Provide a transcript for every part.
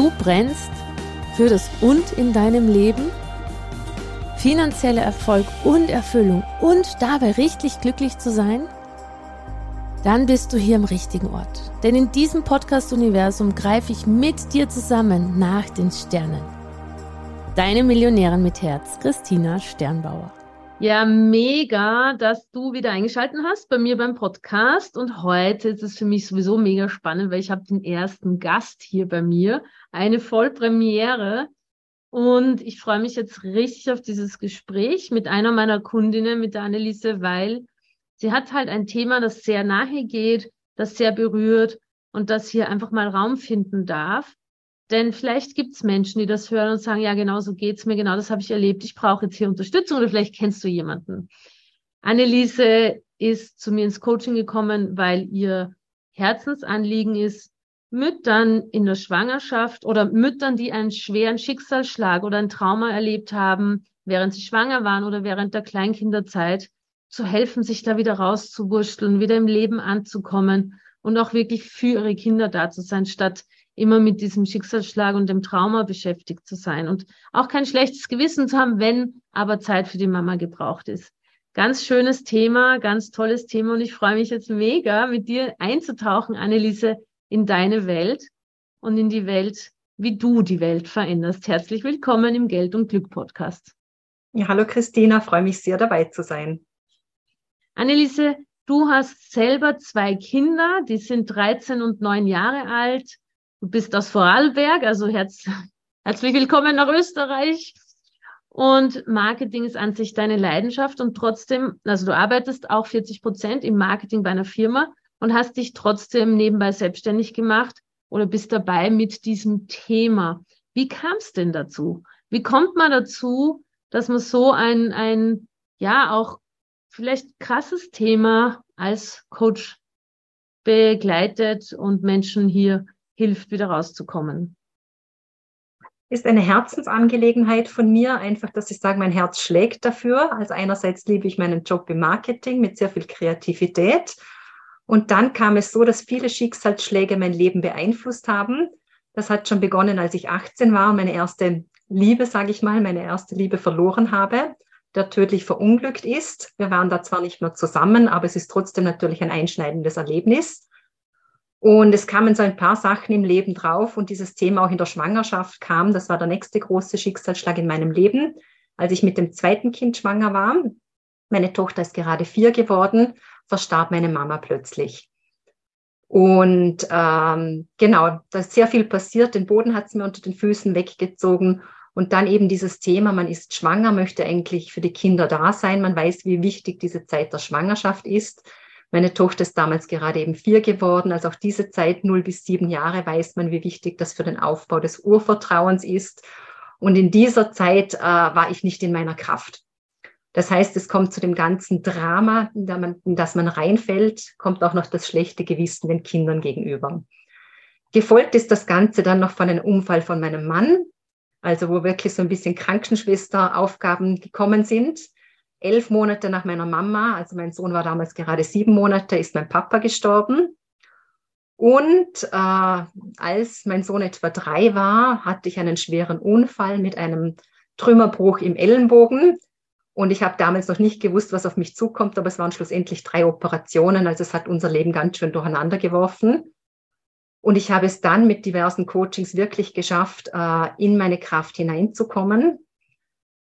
Du brennst für das Und in deinem Leben, finanzieller Erfolg und Erfüllung und dabei richtig glücklich zu sein? Dann bist du hier im richtigen Ort. Denn in diesem Podcast-Universum greife ich mit dir zusammen nach den Sternen. Deine Millionärin mit Herz, Christina Sternbauer. Ja, mega, dass du wieder eingeschaltet hast bei mir beim Podcast. Und heute ist es für mich sowieso mega spannend, weil ich habe den ersten Gast hier bei mir, eine Vollpremiere. Und ich freue mich jetzt richtig auf dieses Gespräch mit einer meiner Kundinnen, mit der Anneliese, weil sie hat halt ein Thema, das sehr nahe geht, das sehr berührt und das hier einfach mal Raum finden darf. Denn vielleicht gibt es Menschen, die das hören und sagen, ja, genau so geht's mir, genau das habe ich erlebt, ich brauche jetzt hier Unterstützung oder vielleicht kennst du jemanden. Anneliese ist zu mir ins Coaching gekommen, weil ihr Herzensanliegen ist, Müttern in der Schwangerschaft oder Müttern, die einen schweren Schicksalsschlag oder ein Trauma erlebt haben, während sie schwanger waren oder während der Kleinkinderzeit, zu helfen, sich da wieder rauszuwurschteln, wieder im Leben anzukommen und auch wirklich für ihre Kinder da zu sein, statt immer mit diesem Schicksalsschlag und dem Trauma beschäftigt zu sein und auch kein schlechtes Gewissen zu haben, wenn aber Zeit für die Mama gebraucht ist. Ganz schönes Thema, ganz tolles Thema und ich freue mich jetzt mega, mit dir einzutauchen, Anneliese, in deine Welt und in die Welt, wie du die Welt veränderst. Herzlich willkommen im Geld und Glück Podcast. Ja, hallo Christina, freue mich sehr dabei zu sein. Anneliese, du hast selber zwei Kinder, die sind 13 und 9 Jahre alt. Du bist aus Vorarlberg, also herz, herzlich willkommen nach Österreich. Und Marketing ist an sich deine Leidenschaft und trotzdem, also du arbeitest auch 40 Prozent im Marketing bei einer Firma und hast dich trotzdem nebenbei selbstständig gemacht oder bist dabei mit diesem Thema. Wie kam es denn dazu? Wie kommt man dazu, dass man so ein, ein, ja, auch vielleicht krasses Thema als Coach begleitet und Menschen hier hilft, wieder rauszukommen? Ist eine Herzensangelegenheit von mir, einfach, dass ich sage, mein Herz schlägt dafür. Also einerseits liebe ich meinen Job im Marketing mit sehr viel Kreativität. Und dann kam es so, dass viele Schicksalsschläge mein Leben beeinflusst haben. Das hat schon begonnen, als ich 18 war, meine erste Liebe, sage ich mal, meine erste Liebe verloren habe, der tödlich verunglückt ist. Wir waren da zwar nicht mehr zusammen, aber es ist trotzdem natürlich ein einschneidendes Erlebnis. Und es kamen so ein paar Sachen im Leben drauf und dieses Thema auch in der Schwangerschaft kam. Das war der nächste große Schicksalsschlag in meinem Leben, als ich mit dem zweiten Kind schwanger war. Meine Tochter ist gerade vier geworden, verstarb meine Mama plötzlich. Und ähm, genau, da ist sehr viel passiert. Den Boden hat sie mir unter den Füßen weggezogen. Und dann eben dieses Thema, man ist schwanger, möchte eigentlich für die Kinder da sein. Man weiß, wie wichtig diese Zeit der Schwangerschaft ist. Meine Tochter ist damals gerade eben vier geworden. Also auch diese Zeit, null bis sieben Jahre, weiß man, wie wichtig das für den Aufbau des Urvertrauens ist. Und in dieser Zeit äh, war ich nicht in meiner Kraft. Das heißt, es kommt zu dem ganzen Drama, in, das man reinfällt, kommt auch noch das schlechte Gewissen den Kindern gegenüber. Gefolgt ist das Ganze dann noch von einem Unfall von meinem Mann, also wo wirklich so ein bisschen Krankenschwesteraufgaben gekommen sind elf Monate nach meiner Mama, also mein Sohn war damals gerade sieben Monate, ist mein Papa gestorben. Und äh, als mein Sohn etwa drei war, hatte ich einen schweren Unfall mit einem Trümmerbruch im Ellenbogen. Und ich habe damals noch nicht gewusst, was auf mich zukommt, aber es waren schlussendlich drei Operationen. Also es hat unser Leben ganz schön durcheinander geworfen. Und ich habe es dann mit diversen Coachings wirklich geschafft, äh, in meine Kraft hineinzukommen.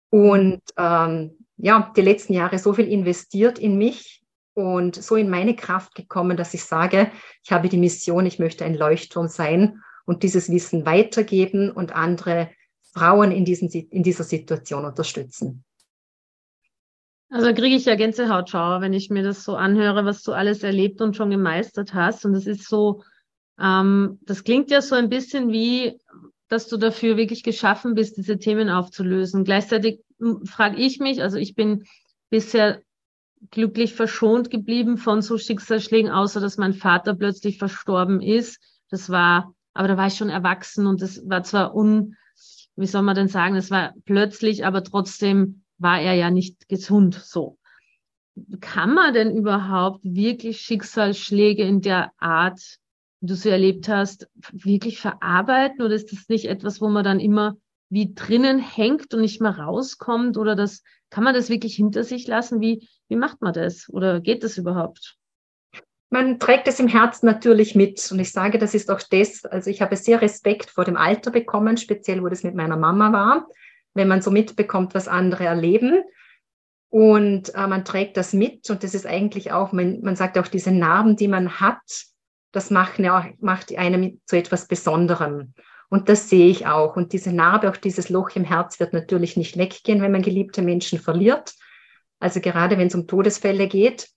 Und ähm, ja, die letzten Jahre so viel investiert in mich und so in meine Kraft gekommen, dass ich sage, ich habe die Mission, ich möchte ein Leuchtturm sein und dieses Wissen weitergeben und andere Frauen in, diesen, in dieser Situation unterstützen. Also kriege ich ja Gänsehautschauer, wenn ich mir das so anhöre, was du alles erlebt und schon gemeistert hast. Und das ist so, ähm, das klingt ja so ein bisschen wie, dass du dafür wirklich geschaffen bist, diese Themen aufzulösen. Gleichzeitig frage ich mich, also ich bin bisher glücklich verschont geblieben von so Schicksalsschlägen, außer dass mein Vater plötzlich verstorben ist. Das war, aber da war ich schon erwachsen und das war zwar un, wie soll man denn sagen, das war plötzlich, aber trotzdem war er ja nicht gesund so. Kann man denn überhaupt wirklich Schicksalsschläge in der Art, wie du sie erlebt hast, wirklich verarbeiten? Oder ist das nicht etwas, wo man dann immer wie drinnen hängt und nicht mehr rauskommt? Oder das, kann man das wirklich hinter sich lassen? Wie, wie macht man das? Oder geht das überhaupt? Man trägt es im Herzen natürlich mit. Und ich sage, das ist auch das, also ich habe sehr Respekt vor dem Alter bekommen, speziell wo das mit meiner Mama war wenn man so mitbekommt, was andere erleben. Und äh, man trägt das mit und das ist eigentlich auch, man, man sagt auch, diese Narben, die man hat, das macht, ja, macht einem zu etwas Besonderem. Und das sehe ich auch. Und diese Narbe, auch dieses Loch im Herz wird natürlich nicht weggehen, wenn man geliebte Menschen verliert. Also gerade wenn es um Todesfälle geht.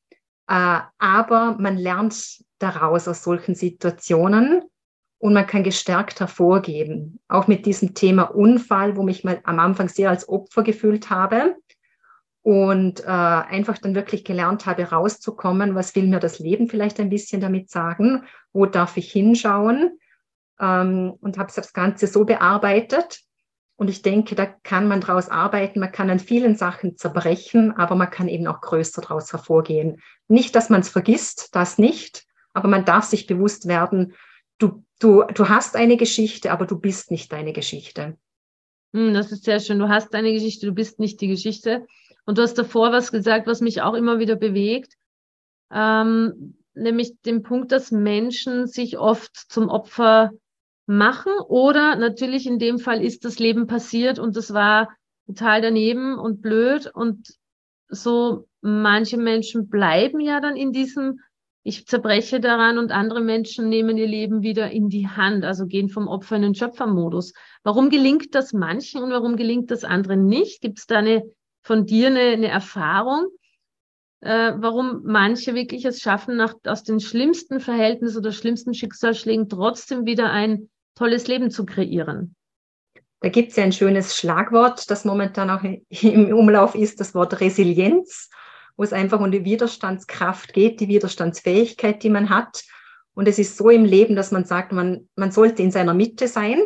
Äh, aber man lernt daraus aus solchen Situationen und man kann gestärkt hervorgeben. Auch mit diesem Thema Unfall, wo mich mal am Anfang sehr als Opfer gefühlt habe und äh, einfach dann wirklich gelernt habe, rauszukommen, was will mir das Leben vielleicht ein bisschen damit sagen, wo darf ich hinschauen ähm, und habe das Ganze so bearbeitet. Und ich denke, da kann man daraus arbeiten, man kann an vielen Sachen zerbrechen, aber man kann eben auch größer daraus hervorgehen. Nicht, dass man es vergisst, das nicht, aber man darf sich bewusst werden, du, du, du hast eine Geschichte, aber du bist nicht deine Geschichte. Hm, das ist sehr schön. Du hast deine Geschichte, du bist nicht die Geschichte. Und du hast davor was gesagt, was mich auch immer wieder bewegt, ähm, nämlich den Punkt, dass Menschen sich oft zum Opfer machen oder natürlich in dem Fall ist das Leben passiert und das war total daneben und blöd und so manche Menschen bleiben ja dann in diesem ich zerbreche daran und andere Menschen nehmen ihr Leben wieder in die Hand, also gehen vom Opfer in den Schöpfermodus. Warum gelingt das manchen und warum gelingt das anderen nicht? Gibt es da eine, von dir eine, eine Erfahrung, äh, warum manche wirklich es schaffen, nach, aus den schlimmsten Verhältnissen oder schlimmsten Schicksalsschlägen trotzdem wieder ein tolles Leben zu kreieren? Da gibt es ja ein schönes Schlagwort, das momentan auch im Umlauf ist, das Wort Resilienz wo es einfach um die Widerstandskraft geht, die Widerstandsfähigkeit, die man hat. Und es ist so im Leben, dass man sagt, man, man sollte in seiner Mitte sein,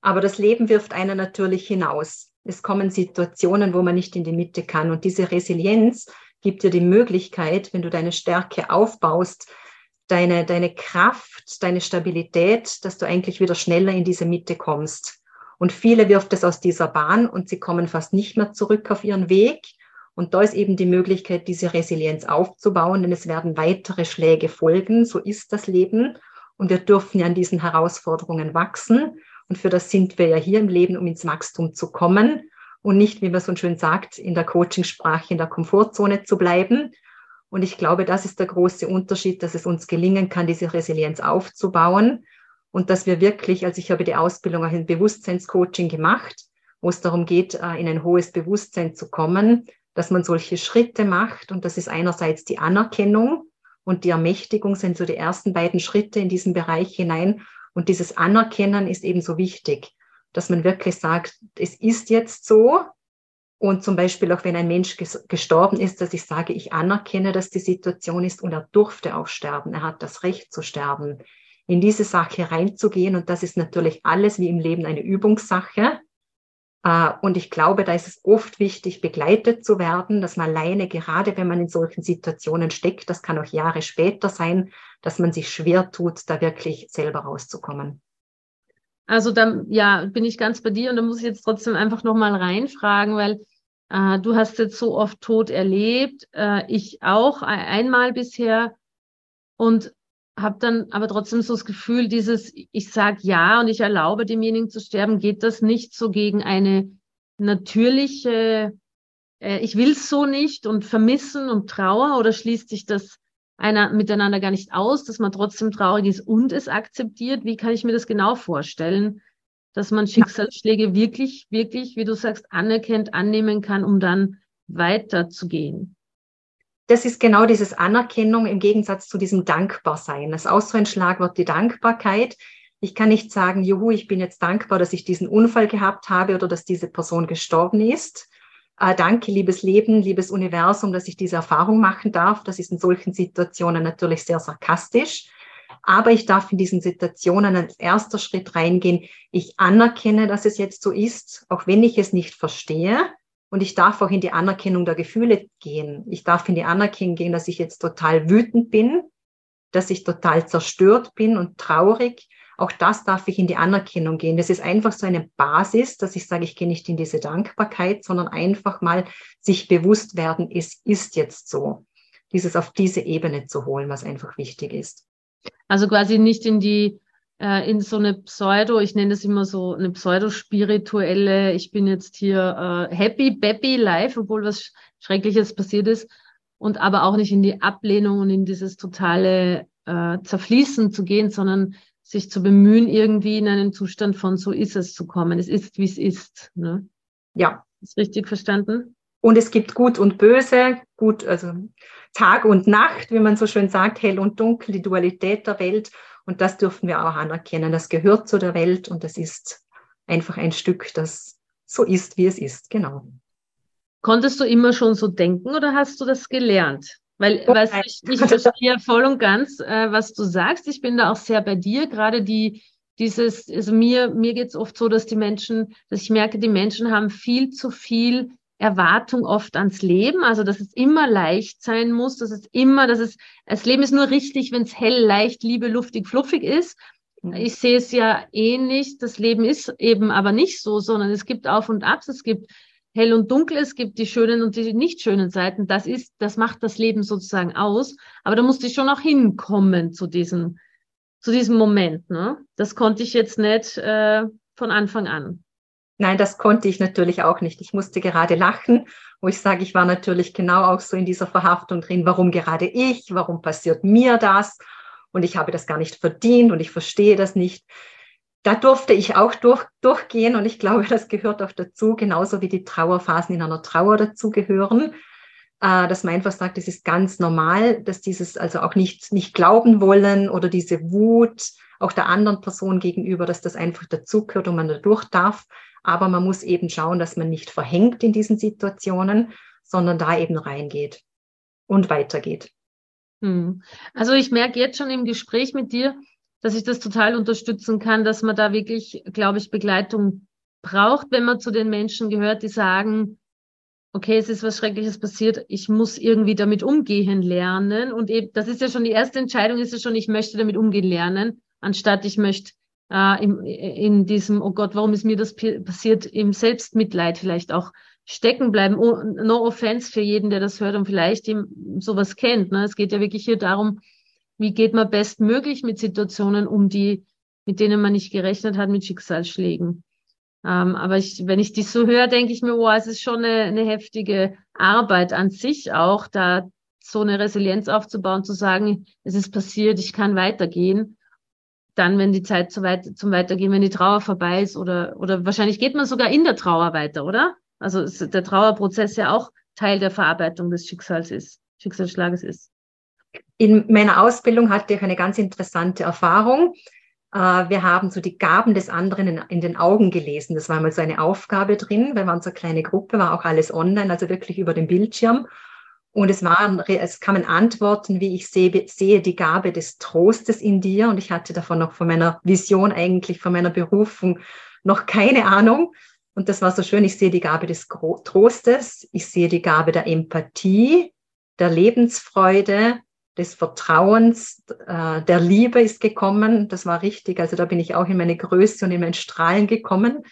aber das Leben wirft einen natürlich hinaus. Es kommen Situationen, wo man nicht in die Mitte kann. Und diese Resilienz gibt dir die Möglichkeit, wenn du deine Stärke aufbaust, deine, deine Kraft, deine Stabilität, dass du eigentlich wieder schneller in diese Mitte kommst. Und viele wirft es aus dieser Bahn und sie kommen fast nicht mehr zurück auf ihren Weg. Und da ist eben die Möglichkeit, diese Resilienz aufzubauen, denn es werden weitere Schläge folgen. So ist das Leben. Und wir dürfen ja an diesen Herausforderungen wachsen. Und für das sind wir ja hier im Leben, um ins Wachstum zu kommen und nicht, wie man so schön sagt, in der Coachingsprache in der Komfortzone zu bleiben. Und ich glaube, das ist der große Unterschied, dass es uns gelingen kann, diese Resilienz aufzubauen und dass wir wirklich, also ich habe die Ausbildung auch in Bewusstseinscoaching gemacht, wo es darum geht, äh, in ein hohes Bewusstsein zu kommen, dass man solche Schritte macht. Und das ist einerseits die Anerkennung und die Ermächtigung sind so die ersten beiden Schritte in diesen Bereich hinein. Und dieses Anerkennen ist ebenso wichtig, dass man wirklich sagt, es ist jetzt so. Und zum Beispiel auch wenn ein Mensch gestorben ist, dass ich sage, ich anerkenne, dass die Situation ist und er durfte auch sterben. Er hat das Recht zu sterben. In diese Sache reinzugehen. Und das ist natürlich alles wie im Leben eine Übungssache. Äh, und ich glaube, da ist es oft wichtig, begleitet zu werden, dass man alleine, gerade wenn man in solchen Situationen steckt, das kann auch Jahre später sein, dass man sich schwer tut, da wirklich selber rauszukommen. Also da ja, bin ich ganz bei dir und da muss ich jetzt trotzdem einfach nochmal reinfragen, weil äh, du hast jetzt so oft Tod erlebt, äh, ich auch einmal bisher. Und habe dann aber trotzdem so das Gefühl, dieses, ich sage ja und ich erlaube demjenigen zu sterben, geht das nicht so gegen eine natürliche, äh, ich will es so nicht und Vermissen und Trauer oder schließt sich das einer miteinander gar nicht aus, dass man trotzdem traurig ist und es akzeptiert? Wie kann ich mir das genau vorstellen, dass man Schicksalsschläge wirklich, wirklich, wie du sagst, anerkennt, annehmen kann, um dann weiterzugehen? das ist genau dieses Anerkennung im Gegensatz zu diesem Dankbarsein. Das ist auch so ein Schlagwort, die Dankbarkeit. Ich kann nicht sagen, juhu, ich bin jetzt dankbar, dass ich diesen Unfall gehabt habe oder dass diese Person gestorben ist. Äh, danke, liebes Leben, liebes Universum, dass ich diese Erfahrung machen darf. Das ist in solchen Situationen natürlich sehr sarkastisch. Aber ich darf in diesen Situationen als erster Schritt reingehen. Ich anerkenne, dass es jetzt so ist, auch wenn ich es nicht verstehe. Und ich darf auch in die Anerkennung der Gefühle gehen. Ich darf in die Anerkennung gehen, dass ich jetzt total wütend bin, dass ich total zerstört bin und traurig. Auch das darf ich in die Anerkennung gehen. Das ist einfach so eine Basis, dass ich sage, ich gehe nicht in diese Dankbarkeit, sondern einfach mal sich bewusst werden, es ist jetzt so. Dieses auf diese Ebene zu holen, was einfach wichtig ist. Also quasi nicht in die äh, in so eine Pseudo, ich nenne das immer so eine pseudo-spirituelle, ich bin jetzt hier äh, happy, baby life, obwohl was Schreckliches passiert ist. Und aber auch nicht in die Ablehnung und in dieses totale äh, Zerfließen zu gehen, sondern sich zu bemühen, irgendwie in einen Zustand von so ist es zu kommen. Es ist, wie es ist. Ne? Ja. Ist richtig verstanden? Und es gibt Gut und Böse, gut, also Tag und Nacht, wie man so schön sagt, hell und dunkel, die Dualität der Welt. Und das dürfen wir auch anerkennen. Das gehört zu der Welt und das ist einfach ein Stück, das so ist, wie es ist. Genau. Konntest du immer schon so denken oder hast du das gelernt? Weil, weißt, ich, ich verstehe voll und ganz, äh, was du sagst. Ich bin da auch sehr bei dir. Gerade die, dieses, also mir, mir geht's oft so, dass die Menschen, dass ich merke, die Menschen haben viel zu viel Erwartung oft ans Leben, also dass es immer leicht sein muss, dass es immer, dass es, das Leben ist nur richtig, wenn es hell, leicht, liebe, luftig, fluffig ist. Mhm. Ich sehe es ja ähnlich, das Leben ist eben aber nicht so, sondern es gibt Auf und Abs, es gibt hell und dunkel, es gibt die schönen und die nicht schönen Seiten. Das ist, das macht das Leben sozusagen aus. Aber da musste ich schon auch hinkommen zu diesem, zu diesem Moment. Ne? Das konnte ich jetzt nicht äh, von Anfang an. Nein, das konnte ich natürlich auch nicht. Ich musste gerade lachen, wo ich sage, ich war natürlich genau auch so in dieser Verhaftung drin. Warum gerade ich? Warum passiert mir das? Und ich habe das gar nicht verdient und ich verstehe das nicht. Da durfte ich auch durch, durchgehen und ich glaube, das gehört auch dazu, genauso wie die Trauerphasen in einer Trauer dazugehören, äh, dass man einfach sagt, es ist ganz normal, dass dieses also auch nicht, nicht glauben wollen oder diese Wut auch der anderen Person gegenüber, dass das einfach dazugehört und man da durch darf. Aber man muss eben schauen, dass man nicht verhängt in diesen Situationen, sondern da eben reingeht und weitergeht. Hm. Also ich merke jetzt schon im Gespräch mit dir, dass ich das total unterstützen kann, dass man da wirklich, glaube ich, Begleitung braucht, wenn man zu den Menschen gehört, die sagen, okay, es ist was Schreckliches passiert, ich muss irgendwie damit umgehen lernen. Und eben, das ist ja schon die erste Entscheidung, ist ja schon, ich möchte damit umgehen lernen, anstatt ich möchte äh, in, in diesem, oh Gott, warum ist mir das passiert, im Selbstmitleid vielleicht auch stecken bleiben. Oh, no offense für jeden, der das hört und vielleicht ihm sowas kennt. Ne? Es geht ja wirklich hier darum, wie geht man bestmöglich mit Situationen um, die, mit denen man nicht gerechnet hat, mit Schicksalsschlägen. Ähm, aber ich, wenn ich dies so höre, denke ich mir, wow, es ist schon eine, eine heftige Arbeit an sich auch, da so eine Resilienz aufzubauen, zu sagen, es ist passiert, ich kann weitergehen dann, wenn die Zeit zu weit, zum Weitergehen, wenn die Trauer vorbei ist oder, oder wahrscheinlich geht man sogar in der Trauer weiter, oder? Also ist der Trauerprozess ja auch Teil der Verarbeitung des Schicksals ist, Schicksalsschlages ist. In meiner Ausbildung hatte ich eine ganz interessante Erfahrung. Äh, wir haben so die Gaben des anderen in, den Augen gelesen. Das war mal so eine Aufgabe drin. Wir waren so eine kleine Gruppe, war auch alles online, also wirklich über den Bildschirm. Und es waren, es kamen Antworten, wie ich sehe, sehe die Gabe des Trostes in dir. Und ich hatte davon noch von meiner Vision eigentlich, von meiner Berufung noch keine Ahnung. Und das war so schön. Ich sehe die Gabe des Trostes. Ich sehe die Gabe der Empathie, der Lebensfreude, des Vertrauens, äh, der Liebe ist gekommen. Das war richtig. Also da bin ich auch in meine Größe und in mein Strahlen gekommen.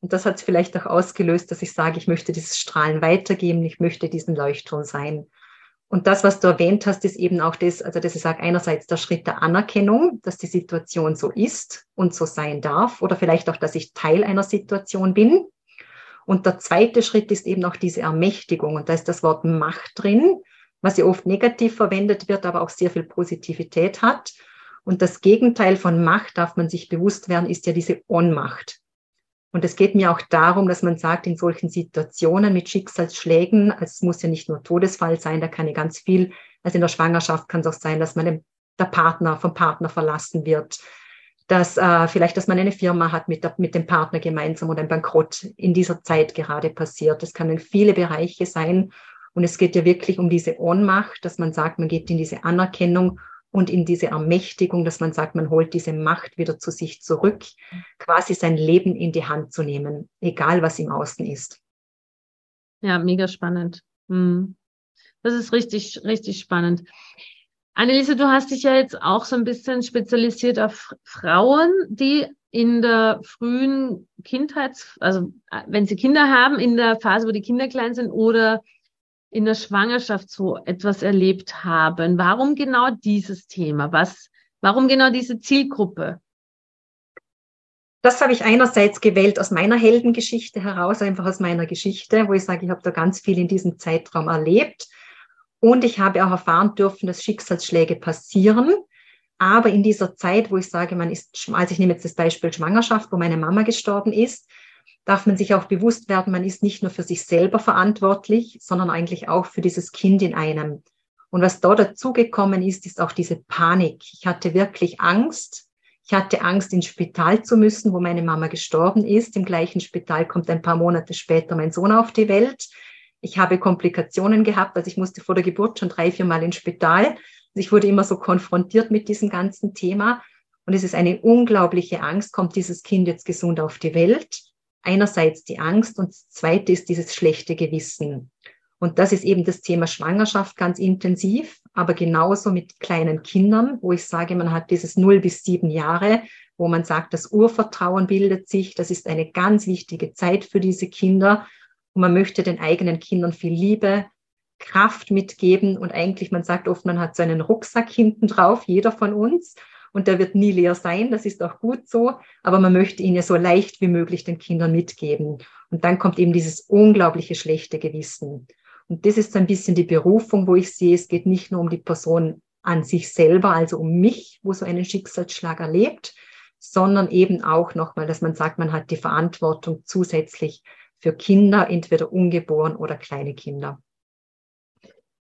Und das hat es vielleicht auch ausgelöst, dass ich sage, ich möchte dieses Strahlen weitergeben, ich möchte diesen Leuchtturm sein. Und das, was du erwähnt hast, ist eben auch das, also das ist auch einerseits der Schritt der Anerkennung, dass die Situation so ist und so sein darf oder vielleicht auch, dass ich Teil einer Situation bin. Und der zweite Schritt ist eben auch diese Ermächtigung. Und da ist das Wort Macht drin, was ja oft negativ verwendet wird, aber auch sehr viel Positivität hat. Und das Gegenteil von Macht, darf man sich bewusst werden, ist ja diese Ohnmacht. Und es geht mir auch darum, dass man sagt, in solchen Situationen mit Schicksalsschlägen, es muss ja nicht nur Todesfall sein, da kann ja ganz viel, also in der Schwangerschaft kann es auch sein, dass man der Partner vom Partner verlassen wird, dass äh, vielleicht, dass man eine Firma hat mit, der, mit dem Partner gemeinsam oder ein Bankrott in dieser Zeit gerade passiert. Das können viele Bereiche sein. Und es geht ja wirklich um diese Ohnmacht, dass man sagt, man geht in diese Anerkennung und in diese Ermächtigung, dass man sagt, man holt diese Macht wieder zu sich zurück, quasi sein Leben in die Hand zu nehmen, egal was im Außen ist. Ja, mega spannend. Hm. Das ist richtig, richtig spannend. Anneliese, du hast dich ja jetzt auch so ein bisschen spezialisiert auf Frauen, die in der frühen Kindheit, also äh, wenn sie Kinder haben, in der Phase, wo die Kinder klein sind oder in der Schwangerschaft so etwas erlebt haben. Warum genau dieses Thema? Was, warum genau diese Zielgruppe? Das habe ich einerseits gewählt aus meiner Heldengeschichte heraus, einfach aus meiner Geschichte, wo ich sage, ich habe da ganz viel in diesem Zeitraum erlebt. Und ich habe auch erfahren dürfen, dass Schicksalsschläge passieren. Aber in dieser Zeit, wo ich sage, man ist, also ich nehme jetzt das Beispiel Schwangerschaft, wo meine Mama gestorben ist, darf man sich auch bewusst werden, man ist nicht nur für sich selber verantwortlich, sondern eigentlich auch für dieses Kind in einem. Und was da dazugekommen ist, ist auch diese Panik. Ich hatte wirklich Angst. Ich hatte Angst, ins Spital zu müssen, wo meine Mama gestorben ist. Im gleichen Spital kommt ein paar Monate später mein Sohn auf die Welt. Ich habe Komplikationen gehabt, also ich musste vor der Geburt schon drei, vier Mal ins Spital. Ich wurde immer so konfrontiert mit diesem ganzen Thema. Und es ist eine unglaubliche Angst, kommt dieses Kind jetzt gesund auf die Welt? Einerseits die Angst und das zweite ist dieses schlechte Gewissen. Und das ist eben das Thema Schwangerschaft ganz intensiv, aber genauso mit kleinen Kindern, wo ich sage, man hat dieses 0 bis 7 Jahre, wo man sagt, das Urvertrauen bildet sich. Das ist eine ganz wichtige Zeit für diese Kinder. Und man möchte den eigenen Kindern viel Liebe, Kraft mitgeben. Und eigentlich, man sagt oft, man hat so einen Rucksack hinten drauf, jeder von uns und der wird nie leer sein, das ist auch gut so, aber man möchte ihn ja so leicht wie möglich den Kindern mitgeben. Und dann kommt eben dieses unglaubliche schlechte Gewissen. Und das ist ein bisschen die Berufung, wo ich sehe, es geht nicht nur um die Person an sich selber, also um mich, wo so einen Schicksalsschlag erlebt, sondern eben auch nochmal, dass man sagt, man hat die Verantwortung zusätzlich für Kinder, entweder ungeboren oder kleine Kinder.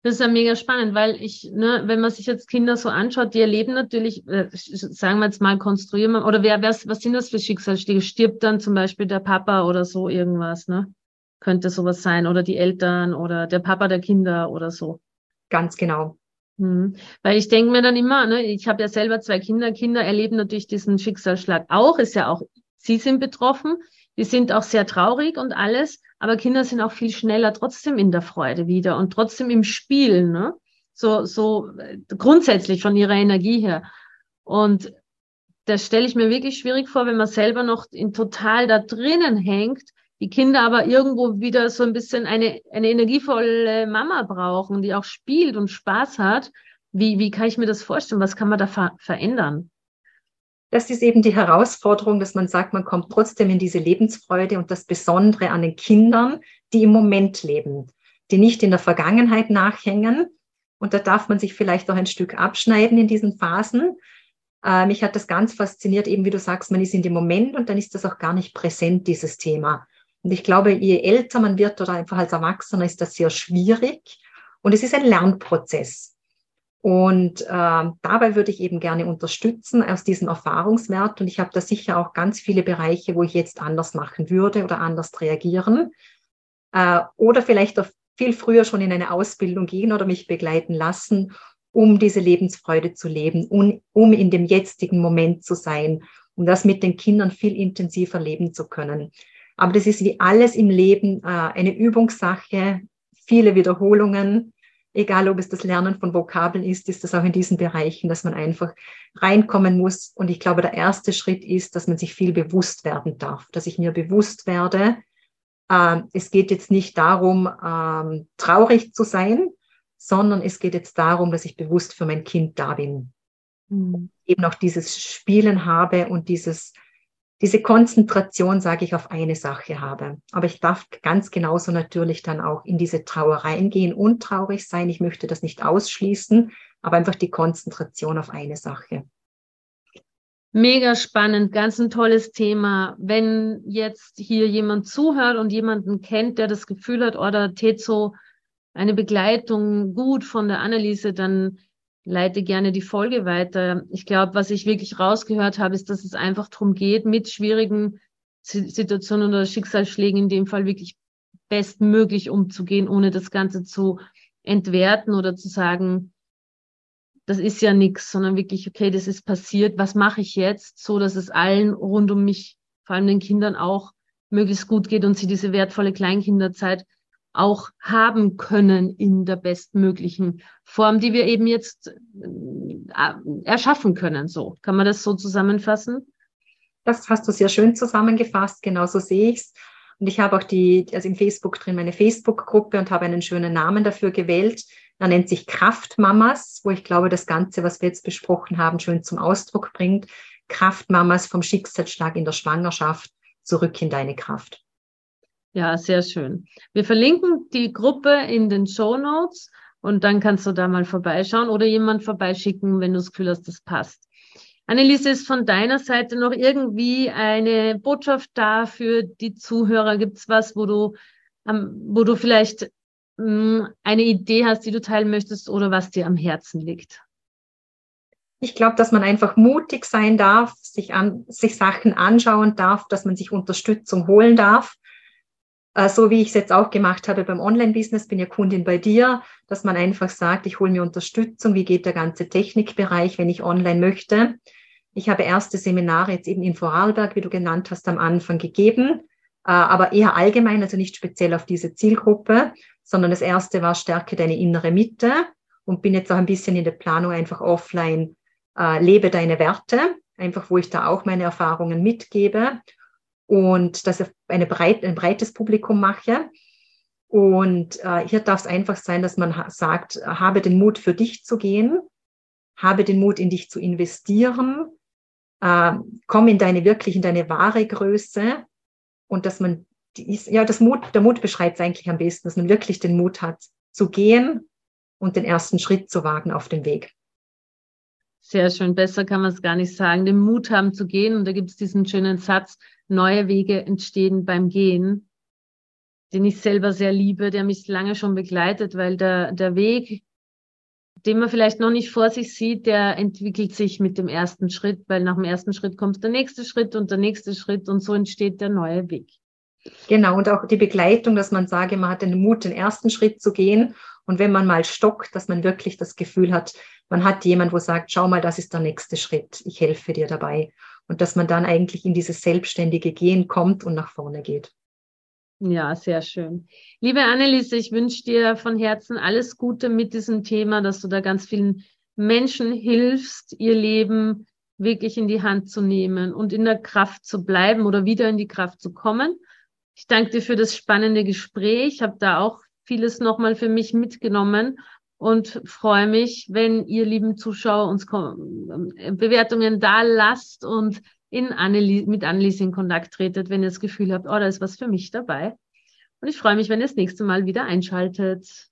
Das ist ja mega spannend, weil ich, ne, wenn man sich jetzt Kinder so anschaut, die erleben natürlich, äh, sagen wir jetzt mal, konstruieren wir, oder wer, wer, was sind das für Schicksalsschläge? Stirbt dann zum Beispiel der Papa oder so irgendwas, ne? Könnte sowas sein, oder die Eltern oder der Papa der Kinder oder so. Ganz genau. Hm. Weil ich denke mir dann immer, ne, ich habe ja selber zwei Kinder, Kinder erleben natürlich diesen Schicksalsschlag auch, ist ja auch, sie sind betroffen, die sind auch sehr traurig und alles, aber Kinder sind auch viel schneller trotzdem in der Freude wieder und trotzdem im Spiel, ne? So, so äh, grundsätzlich von ihrer Energie her. Und das stelle ich mir wirklich schwierig vor, wenn man selber noch in total da drinnen hängt, die Kinder aber irgendwo wieder so ein bisschen eine, eine energievolle Mama brauchen, die auch spielt und Spaß hat. Wie, wie kann ich mir das vorstellen? Was kann man da ver verändern? Das ist eben die Herausforderung, dass man sagt, man kommt trotzdem in diese Lebensfreude und das Besondere an den Kindern, die im Moment leben, die nicht in der Vergangenheit nachhängen. Und da darf man sich vielleicht auch ein Stück abschneiden in diesen Phasen. Äh, mich hat das ganz fasziniert, eben wie du sagst, man ist in dem Moment und dann ist das auch gar nicht präsent, dieses Thema. Und ich glaube, je älter man wird oder einfach als Erwachsener, ist das sehr schwierig. Und es ist ein Lernprozess. Und äh, dabei würde ich eben gerne unterstützen aus diesem Erfahrungswert. Und ich habe da sicher auch ganz viele Bereiche, wo ich jetzt anders machen würde oder anders reagieren. Äh, oder vielleicht auch viel früher schon in eine Ausbildung gehen oder mich begleiten lassen, um diese Lebensfreude zu leben, um, um in dem jetzigen Moment zu sein, um das mit den Kindern viel intensiver leben zu können. Aber das ist wie alles im Leben äh, eine Übungssache, viele Wiederholungen, egal ob es das Lernen von Vokabeln ist, ist das auch in diesen Bereichen, dass man einfach reinkommen muss. Und ich glaube, der erste Schritt ist, dass man sich viel bewusst werden darf, dass ich mir bewusst werde, äh, es geht jetzt nicht darum, äh, traurig zu sein, sondern es geht jetzt darum, dass ich bewusst für mein Kind da bin. Mhm. Eben auch dieses Spielen habe und dieses, diese Konzentration, sage ich, auf eine Sache habe. Aber ich darf ganz genauso natürlich dann auch in diese Trauereien gehen und traurig sein. Ich möchte das nicht ausschließen, aber einfach die Konzentration auf eine Sache. Mega spannend, ganz ein tolles Thema. Wenn jetzt hier jemand zuhört und jemanden kennt, der das Gefühl hat, oder oh, so eine Begleitung gut von der Anneliese, dann leite gerne die Folge weiter. Ich glaube, was ich wirklich rausgehört habe, ist, dass es einfach darum geht, mit schwierigen Situationen oder Schicksalsschlägen in dem Fall wirklich bestmöglich umzugehen, ohne das Ganze zu entwerten oder zu sagen, das ist ja nichts, sondern wirklich, okay, das ist passiert, was mache ich jetzt, so dass es allen rund um mich, vor allem den Kindern auch möglichst gut geht und sie diese wertvolle Kleinkinderzeit auch haben können in der bestmöglichen Form, die wir eben jetzt äh, erschaffen können. So kann man das so zusammenfassen? Das hast du sehr schön zusammengefasst. Genauso sehe ich es. Und ich habe auch die, also im Facebook drin meine Facebook-Gruppe und habe einen schönen Namen dafür gewählt. Er nennt sich Kraftmamas, wo ich glaube, das Ganze, was wir jetzt besprochen haben, schön zum Ausdruck bringt. Kraftmamas vom Schicksalsschlag in der Schwangerschaft zurück in deine Kraft. Ja, sehr schön. Wir verlinken die Gruppe in den Show Notes und dann kannst du da mal vorbeischauen oder jemand vorbeischicken, wenn du das Gefühl hast, das passt. Anneliese, ist von deiner Seite noch irgendwie eine Botschaft da für die Zuhörer? Gibt's was, wo du, wo du vielleicht ähm, eine Idee hast, die du teilen möchtest oder was dir am Herzen liegt? Ich glaube, dass man einfach mutig sein darf, sich, an, sich Sachen anschauen darf, dass man sich Unterstützung holen darf. Äh, so wie ich es jetzt auch gemacht habe beim Online-Business, bin ja Kundin bei dir, dass man einfach sagt, ich hole mir Unterstützung, wie geht der ganze Technikbereich, wenn ich online möchte. Ich habe erste Seminare jetzt eben in Vorarlberg, wie du genannt hast, am Anfang gegeben, äh, aber eher allgemein, also nicht speziell auf diese Zielgruppe, sondern das erste war Stärke deine innere Mitte und bin jetzt auch ein bisschen in der Planung einfach offline, äh, lebe deine Werte, einfach wo ich da auch meine Erfahrungen mitgebe und dass ich eine breit, ein breites Publikum mache. Und äh, hier darf es einfach sein, dass man ha sagt, habe den Mut für dich zu gehen, habe den Mut in dich zu investieren, äh, komm in deine wirklich in deine wahre Größe und dass man ist, ja, das Mut, der Mut beschreibt es eigentlich am besten, dass man wirklich den Mut hat, zu gehen und den ersten Schritt zu wagen auf dem Weg. Sehr schön, besser kann man es gar nicht sagen. Den Mut haben zu gehen. Und da gibt es diesen schönen Satz, neue Wege entstehen beim Gehen, den ich selber sehr liebe, der mich lange schon begleitet, weil der, der Weg, den man vielleicht noch nicht vor sich sieht, der entwickelt sich mit dem ersten Schritt, weil nach dem ersten Schritt kommt der nächste Schritt und der nächste Schritt und so entsteht der neue Weg. Genau, und auch die Begleitung, dass man sage, man hat den Mut, den ersten Schritt zu gehen. Und wenn man mal stockt, dass man wirklich das Gefühl hat, man hat jemand, wo sagt, schau mal, das ist der nächste Schritt, ich helfe dir dabei. Und dass man dann eigentlich in dieses selbstständige Gehen kommt und nach vorne geht. Ja, sehr schön. Liebe Anneliese, ich wünsche dir von Herzen alles Gute mit diesem Thema, dass du da ganz vielen Menschen hilfst, ihr Leben wirklich in die Hand zu nehmen und in der Kraft zu bleiben oder wieder in die Kraft zu kommen. Ich danke dir für das spannende Gespräch. Ich habe da auch vieles nochmal für mich mitgenommen und freue mich, wenn ihr lieben Zuschauer uns äh, Bewertungen da lasst und in Annelies, mit Annelies in Kontakt tretet, wenn ihr das Gefühl habt, oh, da ist was für mich dabei. Und ich freue mich, wenn ihr das nächste Mal wieder einschaltet.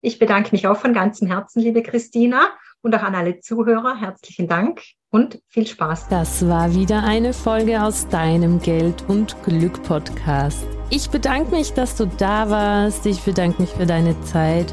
Ich bedanke mich auch von ganzem Herzen, liebe Christina, und auch an alle Zuhörer. Herzlichen Dank und viel Spaß. Das war wieder eine Folge aus deinem Geld und Glück Podcast. Ich bedanke mich, dass du da warst. Ich bedanke mich für deine Zeit